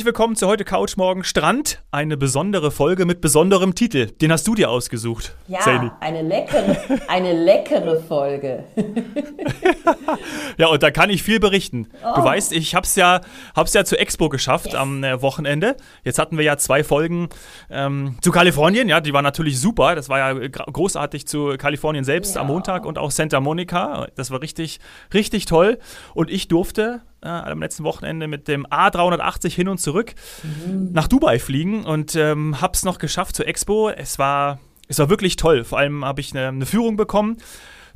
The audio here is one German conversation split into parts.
Herzlich willkommen zu heute Couch Morgen Strand. Eine besondere Folge mit besonderem Titel. Den hast du dir ausgesucht. Ja, Zany. eine leckere, eine leckere Folge. ja, und da kann ich viel berichten. Oh. Du weißt, ich hab's ja, hab's ja zur Expo geschafft yes. am äh, Wochenende. Jetzt hatten wir ja zwei Folgen ähm, zu Kalifornien. Ja, die war natürlich super. Das war ja großartig zu Kalifornien selbst ja. am Montag und auch Santa Monica. Das war richtig, richtig toll. Und ich durfte äh, am letzten Wochenende mit dem A380 hin und zurück mhm. nach Dubai fliegen und ähm, es noch geschafft zur Expo. Es war, es war wirklich toll. Vor allem habe ich eine, eine Führung bekommen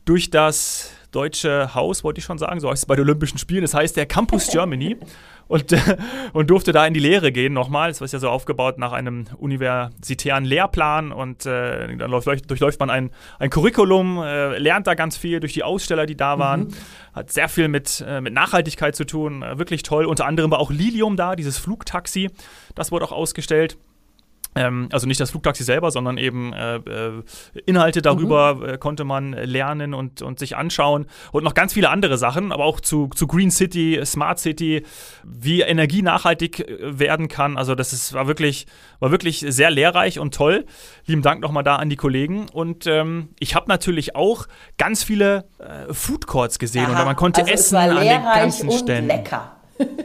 durch das deutsche Haus, wollte ich schon sagen, so heißt es bei den Olympischen Spielen. Das heißt der Campus Germany. und, äh, und durfte da in die Lehre gehen nochmal. Es war ja so aufgebaut nach einem universitären Lehrplan und äh, dann läuft, durchläuft man ein, ein Curriculum, äh, lernt da ganz viel durch die Aussteller, die da waren. Mhm. Hat sehr viel mit, äh, mit Nachhaltigkeit zu tun, äh, wirklich toll. Unter anderem war auch Lilium da, dieses Flugtaxi, das wurde auch ausgestellt. Ähm, also nicht das Flugtaxi selber, sondern eben äh, äh, Inhalte darüber mhm. äh, konnte man lernen und, und sich anschauen und noch ganz viele andere Sachen, aber auch zu, zu Green City, Smart City, wie Energie nachhaltig äh, werden kann. Also das ist, war, wirklich, war wirklich sehr lehrreich und toll. Lieben Dank nochmal da an die Kollegen. Und ähm, ich habe natürlich auch ganz viele äh, Food Courts gesehen Aha, und man konnte also essen an den ganzen und Ständen. Lecker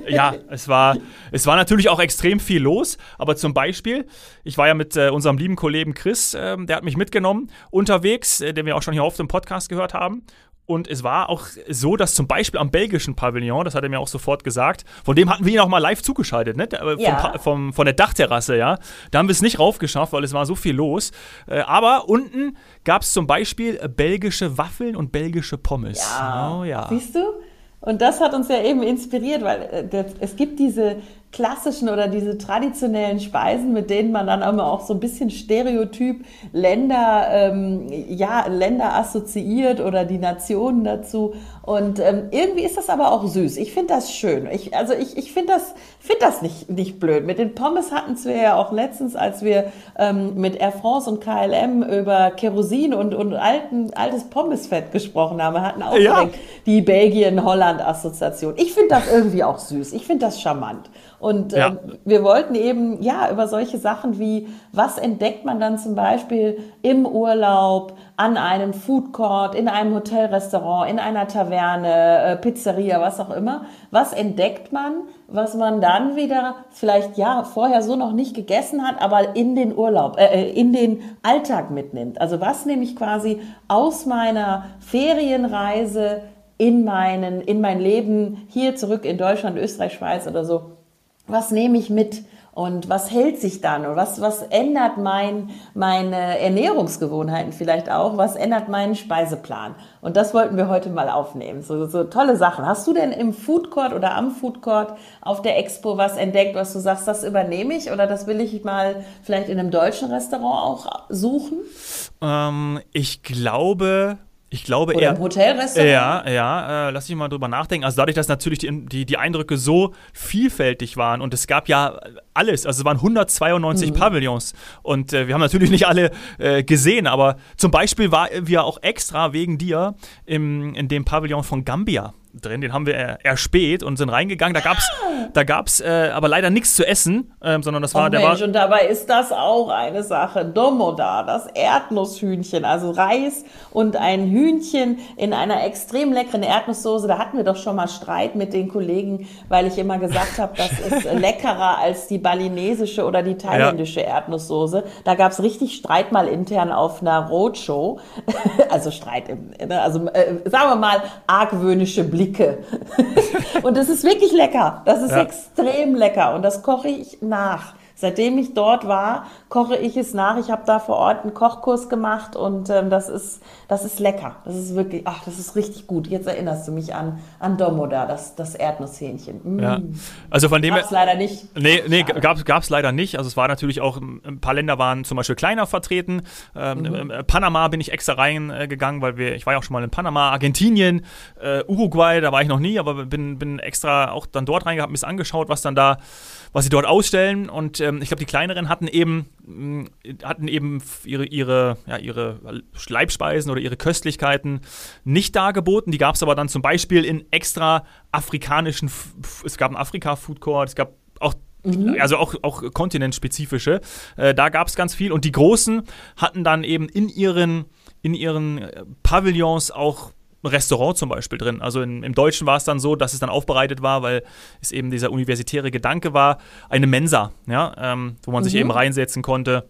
ja, es war, es war natürlich auch extrem viel los, aber zum Beispiel, ich war ja mit äh, unserem lieben Kollegen Chris, äh, der hat mich mitgenommen unterwegs, äh, den wir auch schon hier oft im Podcast gehört haben. Und es war auch so, dass zum Beispiel am belgischen Pavillon, das hat er mir auch sofort gesagt, von dem hatten wir ihn auch mal live zugeschaltet, ne? Ja. Vom, vom, von der Dachterrasse, ja. Da haben wir es nicht raufgeschafft, weil es war so viel los. Äh, aber unten gab es zum Beispiel belgische Waffeln und belgische Pommes. Ja. Oh, ja. Siehst du? Und das hat uns ja eben inspiriert, weil äh, es gibt diese klassischen oder diese traditionellen Speisen, mit denen man dann immer auch so ein bisschen stereotyp Länder, ähm, ja, Länder assoziiert oder die Nationen dazu. Und ähm, irgendwie ist das aber auch süß. Ich finde das schön. Ich, also ich, ich finde das, find das nicht, nicht blöd. Mit den Pommes hatten wir ja auch letztens, als wir ähm, mit Air France und KLM über Kerosin und, und alten, altes Pommesfett gesprochen haben. Wir hatten auch ja. die Belgien-Holland-Assoziation. Ich finde das irgendwie auch süß. Ich finde das charmant. Und ja. äh, wir wollten eben ja über solche Sachen wie, was entdeckt man dann zum Beispiel im Urlaub, an einem Food Court, in einem Hotelrestaurant, in einer Taverne, äh, Pizzeria, was auch immer. Was entdeckt man, was man dann wieder vielleicht ja vorher so noch nicht gegessen hat, aber in den Urlaub, äh, äh in den Alltag mitnimmt. Also was nehme ich quasi aus meiner Ferienreise in meinen, in mein Leben hier zurück in Deutschland, Österreich, Schweiz oder so was nehme ich mit und was hält sich dann und was, was ändert mein, meine Ernährungsgewohnheiten vielleicht auch, was ändert meinen Speiseplan. Und das wollten wir heute mal aufnehmen. So, so tolle Sachen. Hast du denn im Food Court oder am Food Court auf der Expo was entdeckt, was du sagst, das übernehme ich oder das will ich mal vielleicht in einem deutschen Restaurant auch suchen? Ähm, ich glaube, ich glaube Oder eher. Im Hotelrestaurant? Ja, ja, äh, lass mich mal drüber nachdenken. Also dadurch, dass natürlich die, die, die Eindrücke so vielfältig waren und es gab ja alles, also es waren 192 mhm. Pavillons und äh, wir haben natürlich nicht alle äh, gesehen, aber zum Beispiel waren wir auch extra wegen dir im, in dem Pavillon von Gambia drin. Den haben wir erspäht und sind reingegangen. Da gab's, da gab's äh, aber leider nichts zu essen, ähm, sondern das war oh der Mensch, war. Und dabei ist das auch eine Sache. Domoda, das Erdnusshühnchen, also Reis und ein Hühnchen in einer extrem leckeren Erdnusssoße. Da hatten wir doch schon mal Streit mit den Kollegen, weil ich immer gesagt habe, das ist leckerer als die balinesische oder die thailändische ja. Erdnusssoße. Da gab's richtig Streit mal intern auf einer Roadshow. also Streit, im, ne, also äh, sagen wir mal argwöhnische Blick Blicke. und es ist wirklich lecker. Das ist ja. extrem lecker und das koche ich nach. Seitdem ich dort war, koche ich es nach. Ich habe da vor Ort einen Kochkurs gemacht und ähm, das ist das ist lecker. Das ist wirklich, ach, das ist richtig gut. Jetzt erinnerst du mich an an Domoda, das das Erdnusshähnchen. Mm. Ja. Also von dem gab's leider nicht. Nee, nee, gab gab's leider nicht. Also es war natürlich auch ein paar Länder waren zum Beispiel kleiner vertreten. Ähm, mhm. Äh, Panama bin ich extra reingegangen, weil wir ich war ja auch schon mal in Panama, Argentinien, äh, Uruguay, da war ich noch nie, aber bin bin extra auch dann dort reingehabt, mir angeschaut, was dann da was sie dort ausstellen. Und ähm, ich glaube, die kleineren hatten eben, mh, hatten eben ihre, ihre, ja, ihre Leibspeisen oder ihre Köstlichkeiten nicht dargeboten. Die gab es aber dann zum Beispiel in extra afrikanischen, es gab einen Afrika-Food Court, es gab auch Mhm. Also auch, auch kontinentspezifische. Äh, da gab es ganz viel. Und die Großen hatten dann eben in ihren, in ihren äh, Pavillons auch Restaurant zum Beispiel drin. Also in, im Deutschen war es dann so, dass es dann aufbereitet war, weil es eben dieser universitäre Gedanke war, eine Mensa, ja, ähm, wo man mhm. sich eben reinsetzen konnte.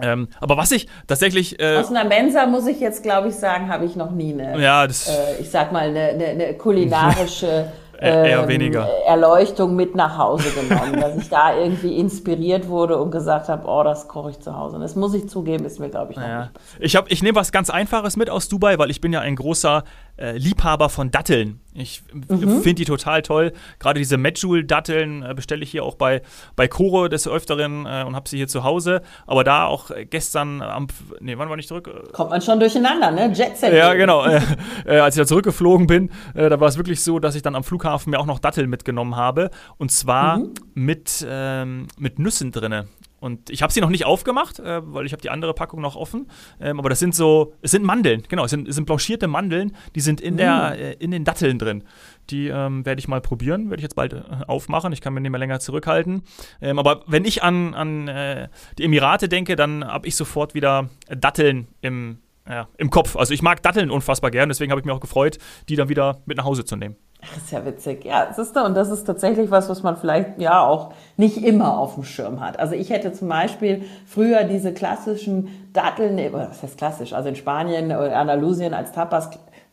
Ähm, aber was ich tatsächlich. Äh, Aus einer Mensa muss ich jetzt, glaube ich, sagen, habe ich noch nie eine. Ja, das, äh, ich sag mal, eine, eine, eine kulinarische Eher ähm, weniger. Erleuchtung mit nach Hause genommen, dass ich da irgendwie inspiriert wurde und gesagt habe, oh, das koche ich zu Hause. Und das muss ich zugeben, ist mir, glaube ich, noch naja. nicht. Ich, ich nehme was ganz Einfaches mit aus Dubai, weil ich bin ja ein großer äh, Liebhaber von Datteln. Ich mhm. finde die total toll. Gerade diese Medjool-Datteln äh, bestelle ich hier auch bei, bei Koro des Öfteren äh, und habe sie hier zu Hause. Aber da auch gestern am. Nee, wann war ich zurück? Kommt man schon durcheinander, ne? Jetset. Ja, genau. Äh, äh, als ich da zurückgeflogen bin, äh, da war es wirklich so, dass ich dann am Flughafen mir auch noch Datteln mitgenommen habe. Und zwar mhm. mit, ähm, mit Nüssen drinne. Und ich habe sie noch nicht aufgemacht, äh, weil ich habe die andere Packung noch offen. Ähm, aber das sind so, es sind Mandeln, genau, es sind, es sind blanchierte Mandeln, die sind in, mm. der, äh, in den Datteln drin. Die ähm, werde ich mal probieren, werde ich jetzt bald äh, aufmachen. Ich kann mir nicht mehr länger zurückhalten. Ähm, aber wenn ich an, an äh, die Emirate denke, dann habe ich sofort wieder Datteln im, ja, im Kopf. Also ich mag Datteln unfassbar gern, deswegen habe ich mich auch gefreut, die dann wieder mit nach Hause zu nehmen. Ach, ist ja witzig. Ja, siehst du, und das ist tatsächlich was, was man vielleicht ja auch nicht immer auf dem Schirm hat. Also ich hätte zum Beispiel früher diese klassischen Datteln, was heißt klassisch, also in Spanien oder Andalusien als Tapas,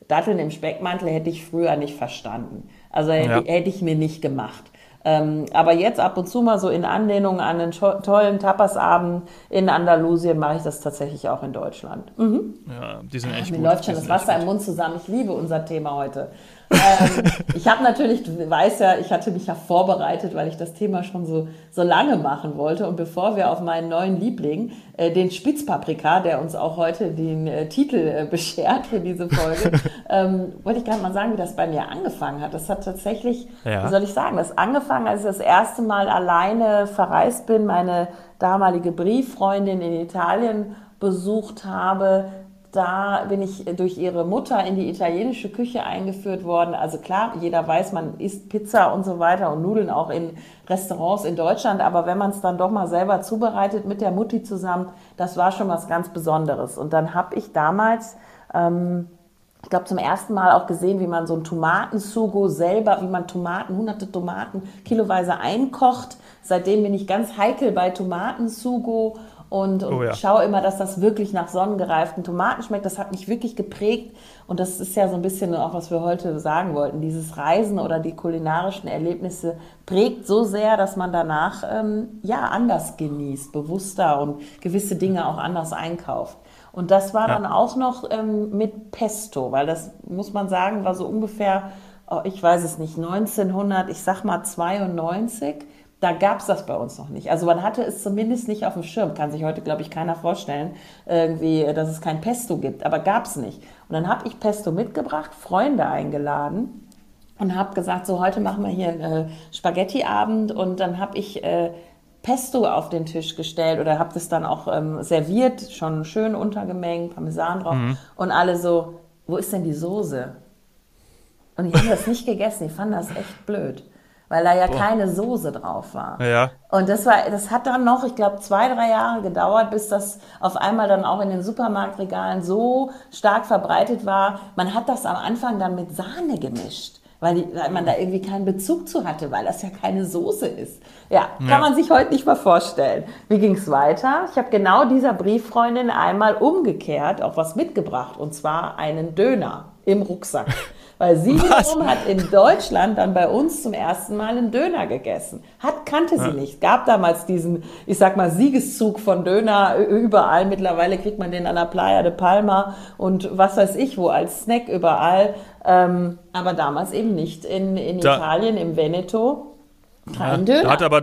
Datteln im Speckmantel hätte ich früher nicht verstanden. Also hätte, ja. hätte ich mir nicht gemacht. Ähm, aber jetzt ab und zu mal so in Anlehnung an einen tollen Tapasabend in Andalusien mache ich das tatsächlich auch in Deutschland. Mhm. Ja, die sind echt Mir gut. läuft schon das Wasser im Mund zusammen. Ich liebe unser Thema heute ähm, ich habe natürlich, du weißt ja, ich hatte mich ja vorbereitet, weil ich das Thema schon so, so lange machen wollte. Und bevor wir auf meinen neuen Liebling, äh, den Spitzpaprika, der uns auch heute den äh, Titel äh, beschert für diese Folge, ähm, wollte ich gerade mal sagen, wie das bei mir angefangen hat. Das hat tatsächlich, ja. wie soll ich sagen, das angefangen, als ich das erste Mal alleine verreist bin, meine damalige Brieffreundin in Italien besucht habe, da bin ich durch ihre Mutter in die italienische Küche eingeführt worden. Also klar, jeder weiß, man isst Pizza und so weiter und Nudeln auch in Restaurants in Deutschland. Aber wenn man es dann doch mal selber zubereitet mit der Mutti zusammen, das war schon was ganz Besonderes. Und dann habe ich damals, ähm, ich glaube, zum ersten Mal auch gesehen, wie man so ein Tomatensugo selber, wie man Tomaten, hunderte Tomaten kiloweise einkocht. Seitdem bin ich ganz heikel bei Tomatensugo und, und oh ja. schaue immer, dass das wirklich nach sonnengereiften Tomaten schmeckt. Das hat mich wirklich geprägt und das ist ja so ein bisschen auch, was wir heute sagen wollten. Dieses Reisen oder die kulinarischen Erlebnisse prägt so sehr, dass man danach ähm, ja anders genießt, bewusster und gewisse Dinge auch anders einkauft. Und das war ja. dann auch noch ähm, mit Pesto, weil das muss man sagen, war so ungefähr, oh, ich weiß es nicht, 1900, ich sag mal 92 da gab es das bei uns noch nicht. Also man hatte es zumindest nicht auf dem Schirm. Kann sich heute, glaube ich, keiner vorstellen, irgendwie, dass es kein Pesto gibt. Aber gab es nicht. Und dann habe ich Pesto mitgebracht, Freunde eingeladen und habe gesagt, so heute machen wir hier äh, Spaghetti-Abend. Und dann habe ich äh, Pesto auf den Tisch gestellt oder habe das dann auch ähm, serviert, schon schön untergemengt, Parmesan drauf. Mhm. Und alle so, wo ist denn die Soße? Und die haben das nicht gegessen, die fanden das echt blöd weil da ja oh. keine Soße drauf war. Ja. Und das war, das hat dann noch, ich glaube, zwei, drei Jahre gedauert, bis das auf einmal dann auch in den Supermarktregalen so stark verbreitet war. Man hat das am Anfang dann mit Sahne gemischt. Weil, die, weil man da irgendwie keinen Bezug zu hatte, weil das ja keine Soße ist. Ja, kann ja. man sich heute nicht mal vorstellen. Wie ging es weiter? Ich habe genau dieser Brieffreundin einmal umgekehrt auch was mitgebracht, und zwar einen Döner im Rucksack. Weil sie wiederum hat in Deutschland dann bei uns zum ersten Mal einen Döner gegessen. Hat, kannte sie ja. nicht. Gab damals diesen, ich sag mal, Siegeszug von Döner überall. Mittlerweile kriegt man den an der Playa de Palma und was weiß ich wo, als Snack überall. Ähm, aber damals eben nicht in, in da, Italien, im Veneto. Kein ja, Döner. Da hat aber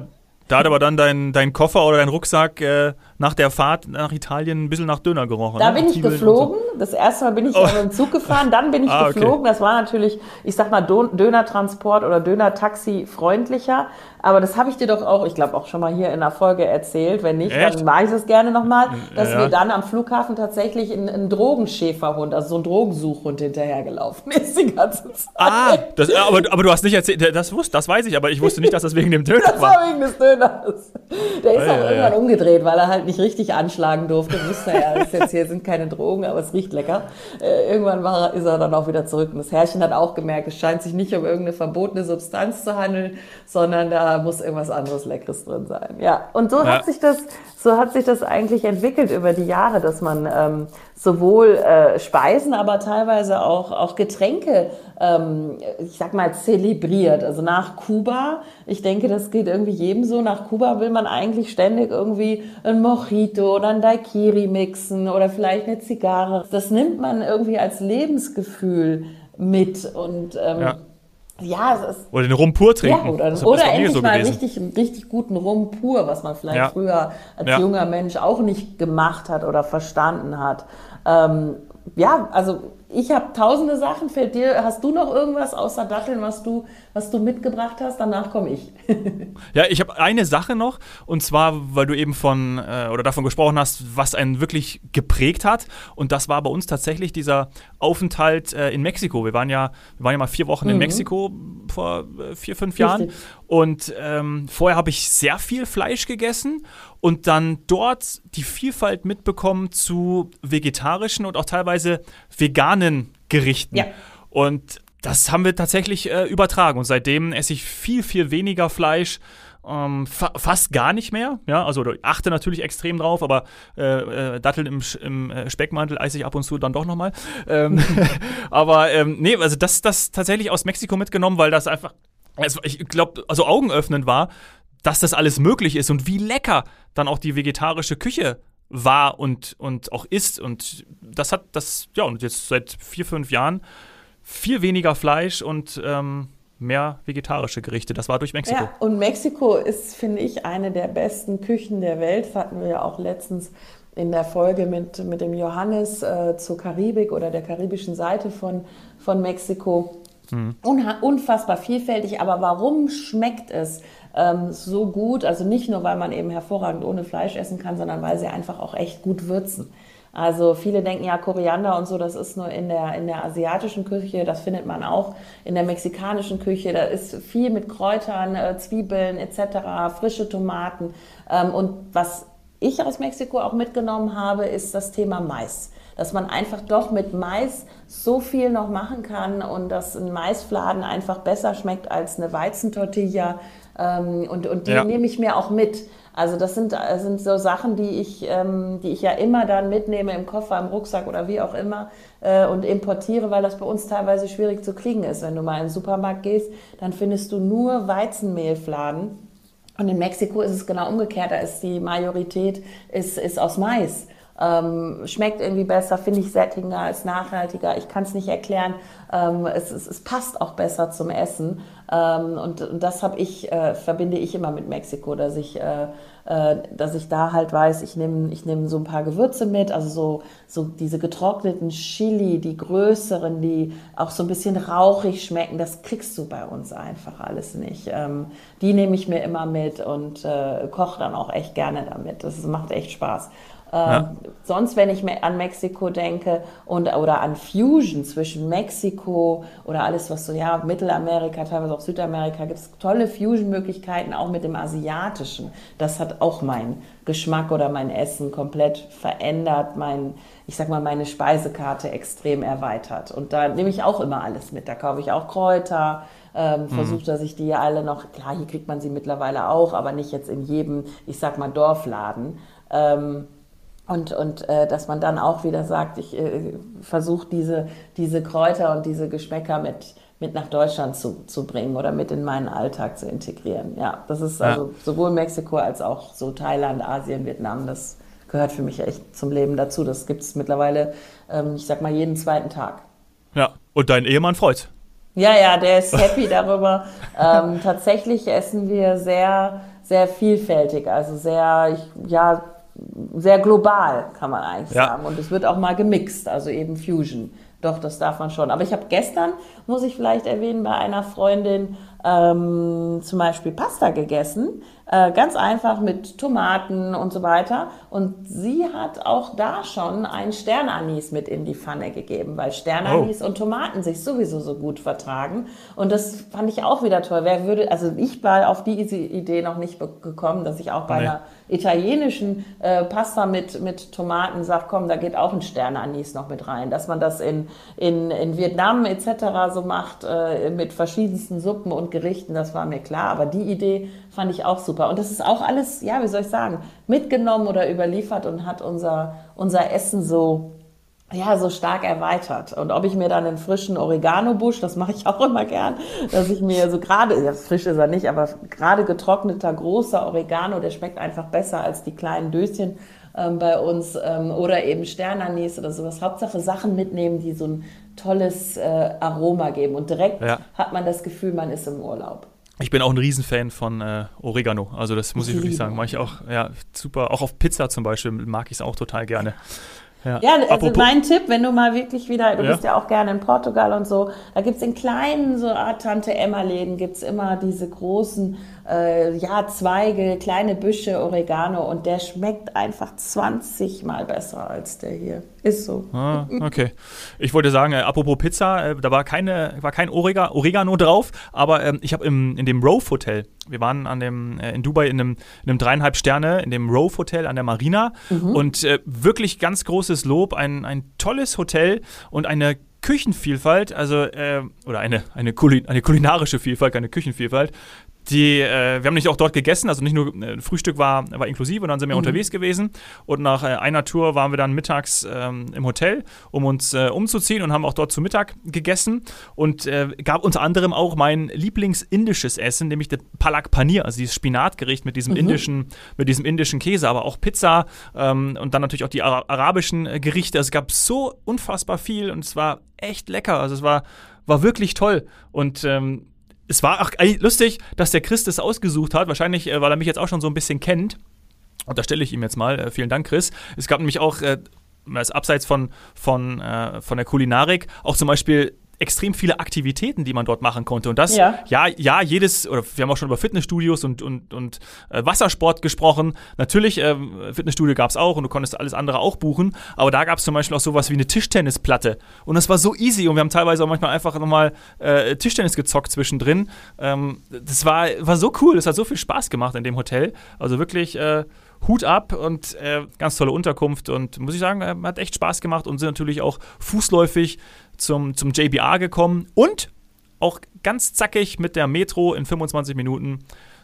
Da hat aber dann dein, dein Koffer oder dein Rucksack äh, nach der Fahrt nach Italien ein bisschen nach Döner gerochen. Da ne? bin ich geflogen. So. Das erste Mal bin ich oh. mit dem Zug gefahren, dann bin ich ah, geflogen. Okay. Das war natürlich, ich sag mal, Dönertransport oder Döner-Taxi freundlicher. Aber das habe ich dir doch auch, ich glaube auch schon mal hier in der Folge erzählt. Wenn nicht, Echt? dann mache ich es gerne nochmal, dass ja. wir dann am Flughafen tatsächlich einen Drogenschäferhund, also so ein Drogensuchhund hinterhergelaufen ist die ganze Zeit. Ah, das, aber, aber du hast nicht erzählt, das, wusste, das weiß ich, aber ich wusste nicht, dass das wegen dem Döner das war. Das war wegen des Döners. Der ist ah, auch ja, irgendwann ja. umgedreht, weil er halt nicht richtig anschlagen durfte. Wusste er, ist jetzt hier sind keine Drogen, aber es riecht lecker. Äh, irgendwann war, ist er dann auch wieder zurück. Und das Herrchen hat auch gemerkt, es scheint sich nicht um irgendeine verbotene Substanz zu handeln, sondern da muss irgendwas anderes Leckeres drin sein. Ja, und so ja. hat sich das, so hat sich das eigentlich entwickelt über die Jahre, dass man ähm, sowohl äh, Speisen, aber teilweise auch, auch Getränke, ähm, ich sag mal, zelebriert. Also nach Kuba, ich denke, das geht irgendwie jedem so, nach Kuba will man eigentlich ständig irgendwie ein Mojito oder ein Daiquiri mixen oder vielleicht eine Zigarre. Das nimmt man irgendwie als Lebensgefühl mit und ähm, ja ja, es ist. Oder den Rum pur trinken. Ja, oder, oder endlich so mal richtig, richtig guten Rum pur, was man vielleicht ja. früher als ja. junger Mensch auch nicht gemacht hat oder verstanden hat. Ähm, ja, also ich habe tausende Sachen. Fällt dir, hast du noch irgendwas außer Datteln, was du, was du mitgebracht hast? Danach komme ich. ja, ich habe eine Sache noch und zwar, weil du eben von äh, oder davon gesprochen hast, was einen wirklich geprägt hat. Und das war bei uns tatsächlich dieser Aufenthalt äh, in Mexiko. Wir waren ja, wir waren ja mal vier Wochen mhm. in Mexiko vor äh, vier, fünf Jahren. Richtig. Und ähm, vorher habe ich sehr viel Fleisch gegessen und dann dort die Vielfalt mitbekommen zu vegetarischen und auch teilweise veganen Gerichten. Ja. Und das haben wir tatsächlich äh, übertragen. Und seitdem esse ich viel, viel weniger Fleisch. Ähm, fa fast gar nicht mehr. Ja, also achte natürlich extrem drauf, aber äh, äh, Datteln im, im äh, Speckmantel esse ich ab und zu dann doch nochmal. Ähm, aber ähm, nee, also das, das tatsächlich aus Mexiko mitgenommen, weil das einfach also ich glaube, also augenöffnend war, dass das alles möglich ist und wie lecker dann auch die vegetarische Küche war und, und auch ist. Und das hat das, ja, und jetzt seit vier, fünf Jahren viel weniger Fleisch und ähm, mehr vegetarische Gerichte. Das war durch Mexiko. Ja, und Mexiko ist, finde ich, eine der besten Küchen der Welt. Das hatten wir ja auch letztens in der Folge mit, mit dem Johannes äh, zur Karibik oder der karibischen Seite von, von Mexiko. Mhm. Unfassbar vielfältig, aber warum schmeckt es ähm, so gut? Also nicht nur, weil man eben hervorragend ohne Fleisch essen kann, sondern weil sie einfach auch echt gut würzen. Also viele denken ja Koriander und so, das ist nur in der, in der asiatischen Küche, das findet man auch in der mexikanischen Küche. Da ist viel mit Kräutern, äh, Zwiebeln etc., frische Tomaten. Ähm, und was ich aus Mexiko auch mitgenommen habe, ist das Thema Mais dass man einfach doch mit Mais so viel noch machen kann und dass ein Maisfladen einfach besser schmeckt als eine Weizentortilla. Ähm, und, und die ja. nehme ich mir auch mit. Also das sind, das sind so Sachen, die ich, ähm, die ich ja immer dann mitnehme im Koffer, im Rucksack oder wie auch immer äh, und importiere, weil das bei uns teilweise schwierig zu kriegen ist. Wenn du mal in den Supermarkt gehst, dann findest du nur Weizenmehlfladen. Und in Mexiko ist es genau umgekehrt. Da ist die Majorität ist, ist aus Mais ähm, schmeckt irgendwie besser, finde ich sättigender, ist nachhaltiger. Ich kann es nicht erklären. Ähm, es, es, es, passt auch besser zum Essen. Ähm, und, und, das habe ich, äh, verbinde ich immer mit Mexiko, dass ich, äh, äh, dass ich da halt weiß, ich nehme ich nehm so ein paar Gewürze mit, also so, so diese getrockneten Chili, die größeren, die auch so ein bisschen rauchig schmecken, das kriegst du bei uns einfach alles nicht. Ähm, die nehme ich mir immer mit und äh, koche dann auch echt gerne damit. Das macht echt Spaß. Ja. Ähm, sonst, wenn ich an Mexiko denke und oder an Fusion zwischen Mexiko oder alles, was so, ja, Mittelamerika, teilweise auch Südamerika, gibt es tolle Fusion-Möglichkeiten, auch mit dem Asiatischen. Das hat auch mein Geschmack oder mein Essen komplett verändert, mein, ich sag mal, meine Speisekarte extrem erweitert. Und da nehme ich auch immer alles mit. Da kaufe ich auch Kräuter, ähm, mhm. versuche, dass ich die alle noch, klar, hier kriegt man sie mittlerweile auch, aber nicht jetzt in jedem, ich sag mal, Dorfladen. Ähm, und, und äh, dass man dann auch wieder sagt, ich äh, versuche diese, diese Kräuter und diese Geschmäcker mit, mit nach Deutschland zu, zu bringen oder mit in meinen Alltag zu integrieren. Ja, das ist also sowohl Mexiko als auch so Thailand, Asien, Vietnam, das gehört für mich echt zum Leben dazu. Das gibt es mittlerweile, ähm, ich sag mal, jeden zweiten Tag. Ja, und dein Ehemann freut. Ja, ja, der ist happy darüber. ähm, tatsächlich essen wir sehr sehr vielfältig, also sehr, ja, sehr global, kann man eigentlich ja. sagen. Und es wird auch mal gemixt, also eben Fusion. Doch, das darf man schon. Aber ich habe gestern, muss ich vielleicht erwähnen, bei einer Freundin ähm, zum Beispiel Pasta gegessen, äh, ganz einfach mit Tomaten und so weiter. Und sie hat auch da schon ein Sternanis mit in die Pfanne gegeben, weil Sternanis oh. und Tomaten sich sowieso so gut vertragen. Und das fand ich auch wieder toll. Wer würde, also ich war auf diese Idee noch nicht gekommen, dass ich auch bei nee. einer italienischen äh, Pasta mit, mit Tomaten sage, komm, da geht auch ein Sternanis noch mit rein. Dass man das in, in, in Vietnam etc. so macht, äh, mit verschiedensten Suppen und Gerichten, das war mir klar. Aber die Idee fand ich auch super. Und das ist auch alles, ja, wie soll ich sagen, mitgenommen oder überliefert und hat unser, unser Essen so ja, so stark erweitert. Und ob ich mir dann einen frischen Oregano-Busch, das mache ich auch immer gern, dass ich mir so gerade, ja, frisch ist er nicht, aber gerade getrockneter, großer Oregano, der schmeckt einfach besser als die kleinen Döschen ähm, bei uns ähm, oder eben Sternanis oder sowas. Hauptsache Sachen mitnehmen, die so ein tolles äh, Aroma geben. Und direkt ja. hat man das Gefühl, man ist im Urlaub. Ich bin auch ein Riesenfan von äh, Oregano. Also das muss ich, ich wirklich sagen. Mache ich auch, ja, super. Auch auf Pizza zum Beispiel mag ich es auch total gerne. Ja, ja also Apropos mein Tipp, wenn du mal wirklich wieder, du ja. bist ja auch gerne in Portugal und so, da gibt es in kleinen so Art Tante Emma-Läden, gibt es immer diese großen äh, ja, Zweige, kleine Büsche, Oregano und der schmeckt einfach 20 mal besser als der hier. Ist so. Ah, okay. Ich wollte sagen, äh, apropos Pizza, äh, da war, keine, war kein Orega, Oregano drauf, aber ähm, ich habe in dem Rove Hotel, wir waren an dem, äh, in Dubai in einem, in einem dreieinhalb Sterne, in dem Rove Hotel an der Marina mhm. und äh, wirklich ganz großes Lob, ein, ein tolles Hotel und eine Küchenvielfalt, also äh, oder eine, eine, Kulin eine kulinarische Vielfalt, keine Küchenvielfalt, die, äh, wir haben nicht auch dort gegessen, also nicht nur äh, Frühstück war, war inklusive und dann sind wir mhm. unterwegs gewesen. Und nach äh, einer Tour waren wir dann mittags ähm, im Hotel, um uns äh, umzuziehen und haben auch dort zu Mittag gegessen. Und äh, gab unter anderem auch mein Lieblingsindisches Essen, nämlich das Palak Paneer, also dieses Spinatgericht mit diesem mhm. indischen, mit diesem indischen Käse, aber auch Pizza ähm, und dann natürlich auch die Ara arabischen äh, Gerichte. Also es gab so unfassbar viel und es war echt lecker. Also es war, war wirklich toll. Und ähm, es war auch lustig, dass der Chris das ausgesucht hat. Wahrscheinlich, äh, weil er mich jetzt auch schon so ein bisschen kennt. Und da stelle ich ihm jetzt mal. Äh, vielen Dank, Chris. Es gab nämlich auch, äh, abseits von, von, äh, von der Kulinarik, auch zum Beispiel extrem viele Aktivitäten, die man dort machen konnte. Und das, ja, ja, ja jedes, oder wir haben auch schon über Fitnessstudios und, und, und äh, Wassersport gesprochen. Natürlich, äh, Fitnessstudio gab es auch und du konntest alles andere auch buchen, aber da gab es zum Beispiel auch sowas wie eine Tischtennisplatte. Und das war so easy und wir haben teilweise auch manchmal einfach nochmal äh, Tischtennis gezockt zwischendrin. Ähm, das war, war so cool, das hat so viel Spaß gemacht in dem Hotel. Also wirklich äh, Hut ab und äh, ganz tolle Unterkunft und muss ich sagen, äh, hat echt Spaß gemacht und sind natürlich auch fußläufig zum, zum JBR gekommen und auch ganz zackig mit der Metro in 25 Minuten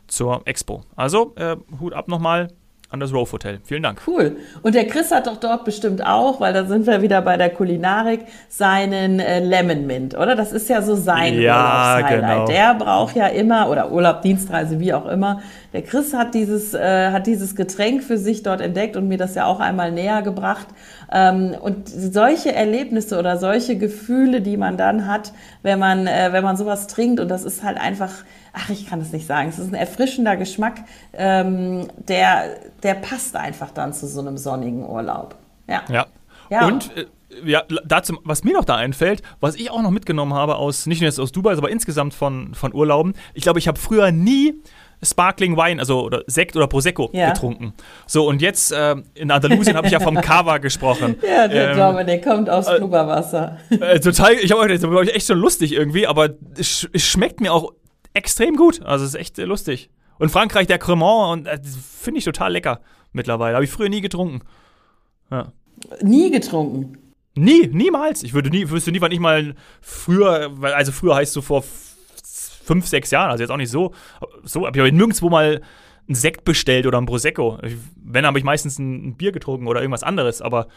zur Expo. Also äh, Hut ab nochmal an das Rove Hotel. Vielen Dank. Cool. Und der Chris hat doch dort bestimmt auch, weil da sind wir wieder bei der Kulinarik, seinen äh, Lemon Mint, oder? Das ist ja so sein ja, Genau. Der braucht ja immer, oder Urlaub, Dienstreise, wie auch immer. Der Chris hat dieses, äh, hat dieses Getränk für sich dort entdeckt und mir das ja auch einmal näher gebracht. Ähm, und solche Erlebnisse oder solche Gefühle, die man dann hat, wenn man, äh, wenn man sowas trinkt, und das ist halt einfach, ach, ich kann es nicht sagen, es ist ein erfrischender Geschmack, ähm, der, der passt einfach dann zu so einem sonnigen Urlaub. Ja. Ja. ja. Und äh, ja, dazu, was mir noch da einfällt, was ich auch noch mitgenommen habe aus, nicht nur jetzt aus Dubai, aber insgesamt von, von Urlauben. Ich glaube, ich habe früher nie Sparkling Wein, also oder Sekt oder Prosecco ja. getrunken. So, und jetzt äh, in Andalusien habe ich ja vom Cava gesprochen. Ja, der ähm, der kommt aus äh. Äh, total, ich habe das glaube ich echt schon lustig irgendwie, aber es, es, schmeckt mir auch extrem gut. Also es ist echt äh, lustig. Und Frankreich, der Cremant, und äh, finde ich total lecker mittlerweile. Habe ich früher nie getrunken. Ja. Nie getrunken? Nie, niemals. Ich würde nie, wüsste nie, wann ich mal früher, also früher heißt so vor fünf, sechs Jahren, also jetzt auch nicht so, so aber ich habe nirgendwo mal einen Sekt bestellt oder ein Prosecco. Wenn, habe ich meistens ein Bier getrunken oder irgendwas anderes, aber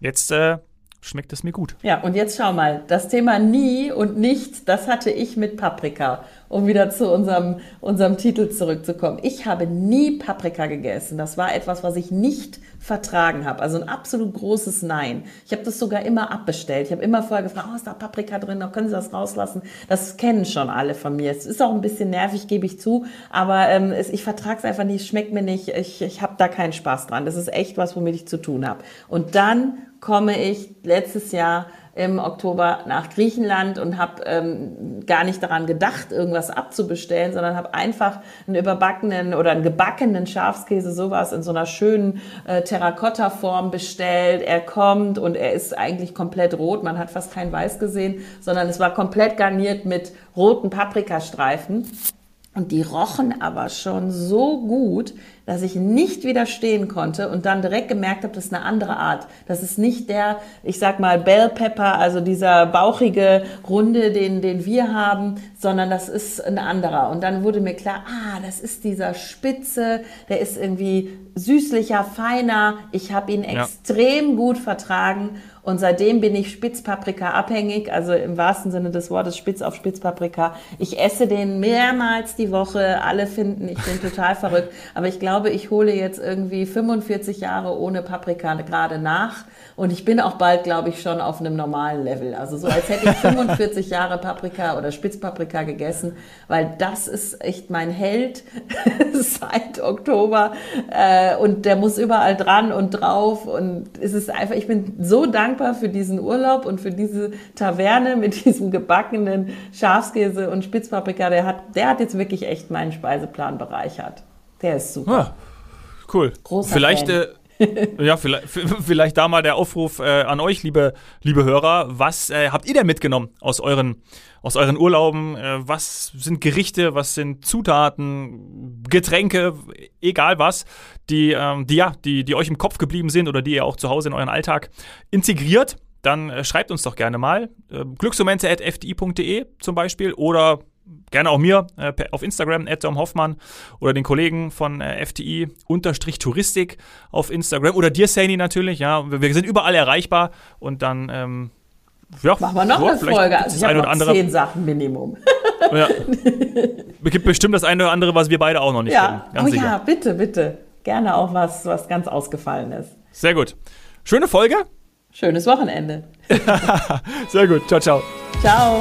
jetzt äh, schmeckt es mir gut. Ja, und jetzt schau mal, das Thema nie und nicht, das hatte ich mit Paprika. Um wieder zu unserem, unserem Titel zurückzukommen. Ich habe nie Paprika gegessen. Das war etwas, was ich nicht vertragen habe. Also ein absolut großes Nein. Ich habe das sogar immer abbestellt. Ich habe immer vorher gefragt, oh, ist da Paprika drin? können Sie das rauslassen? Das kennen schon alle von mir. Es ist auch ein bisschen nervig, gebe ich zu, aber ähm, es, ich vertrage es einfach nicht, schmeckt mir nicht. Ich, ich habe da keinen Spaß dran. Das ist echt was, womit ich zu tun habe. Und dann komme ich letztes Jahr im Oktober nach Griechenland und habe ähm, gar nicht daran gedacht, irgendwas abzubestellen, sondern habe einfach einen überbackenen oder einen gebackenen Schafskäse, sowas in so einer schönen äh, Terrakotta-Form bestellt. Er kommt und er ist eigentlich komplett rot. Man hat fast kein Weiß gesehen, sondern es war komplett garniert mit roten Paprikastreifen. Und die rochen aber schon so gut, dass ich nicht widerstehen konnte und dann direkt gemerkt habe, das ist eine andere Art. Das ist nicht der, ich sag mal, Bell Pepper, also dieser bauchige Runde, den, den wir haben, sondern das ist ein anderer. Und dann wurde mir klar, ah, das ist dieser Spitze, der ist irgendwie süßlicher, feiner. Ich habe ihn ja. extrem gut vertragen und seitdem bin ich Spitzpaprika abhängig, also im wahrsten Sinne des Wortes Spitz auf Spitzpaprika. Ich esse den mehrmals die Woche. Alle finden, ich bin total verrückt. Aber ich glaube, ich hole jetzt irgendwie 45 Jahre ohne Paprika gerade nach. Und ich bin auch bald, glaube ich, schon auf einem normalen Level. Also so, als hätte ich 45 Jahre Paprika oder Spitzpaprika gegessen, weil das ist echt mein Held seit Oktober. Äh, und der muss überall dran und drauf. Und es ist einfach, ich bin so dankbar für diesen Urlaub und für diese Taverne mit diesem gebackenen Schafskäse und Spitzpaprika. Der hat, der hat jetzt wirklich echt meinen Speiseplan bereichert. Der ist super. Ah, cool. Großer Vielleicht, Fan. Äh, ja, vielleicht, vielleicht da mal der Aufruf äh, an euch, liebe, liebe Hörer. Was äh, habt ihr denn mitgenommen aus euren, aus euren Urlauben? Äh, was sind Gerichte, was sind Zutaten, Getränke, egal was, die, ähm, die, ja, die, die euch im Kopf geblieben sind oder die ihr auch zu Hause in euren Alltag integriert? Dann äh, schreibt uns doch gerne mal. Äh, glücksmomente.fdi.de zum Beispiel oder gerne auch mir äh, auf Instagram, Tom Hoffmann oder den Kollegen von äh, FTI unterstrich Touristik auf Instagram oder dir, Sani, natürlich. Ja, wir, wir sind überall erreichbar und dann ähm, ja, machen wir noch so, eine Folge. Also ich habe noch andere, zehn Sachen Minimum. ja. Es gibt bestimmt das eine oder andere, was wir beide auch noch nicht ja. kennen. oh sicher. ja, bitte, bitte. Gerne auch was, was ganz ausgefallen ist. Sehr gut. Schöne Folge. Schönes Wochenende. Sehr gut. Ciao, ciao. Ciao.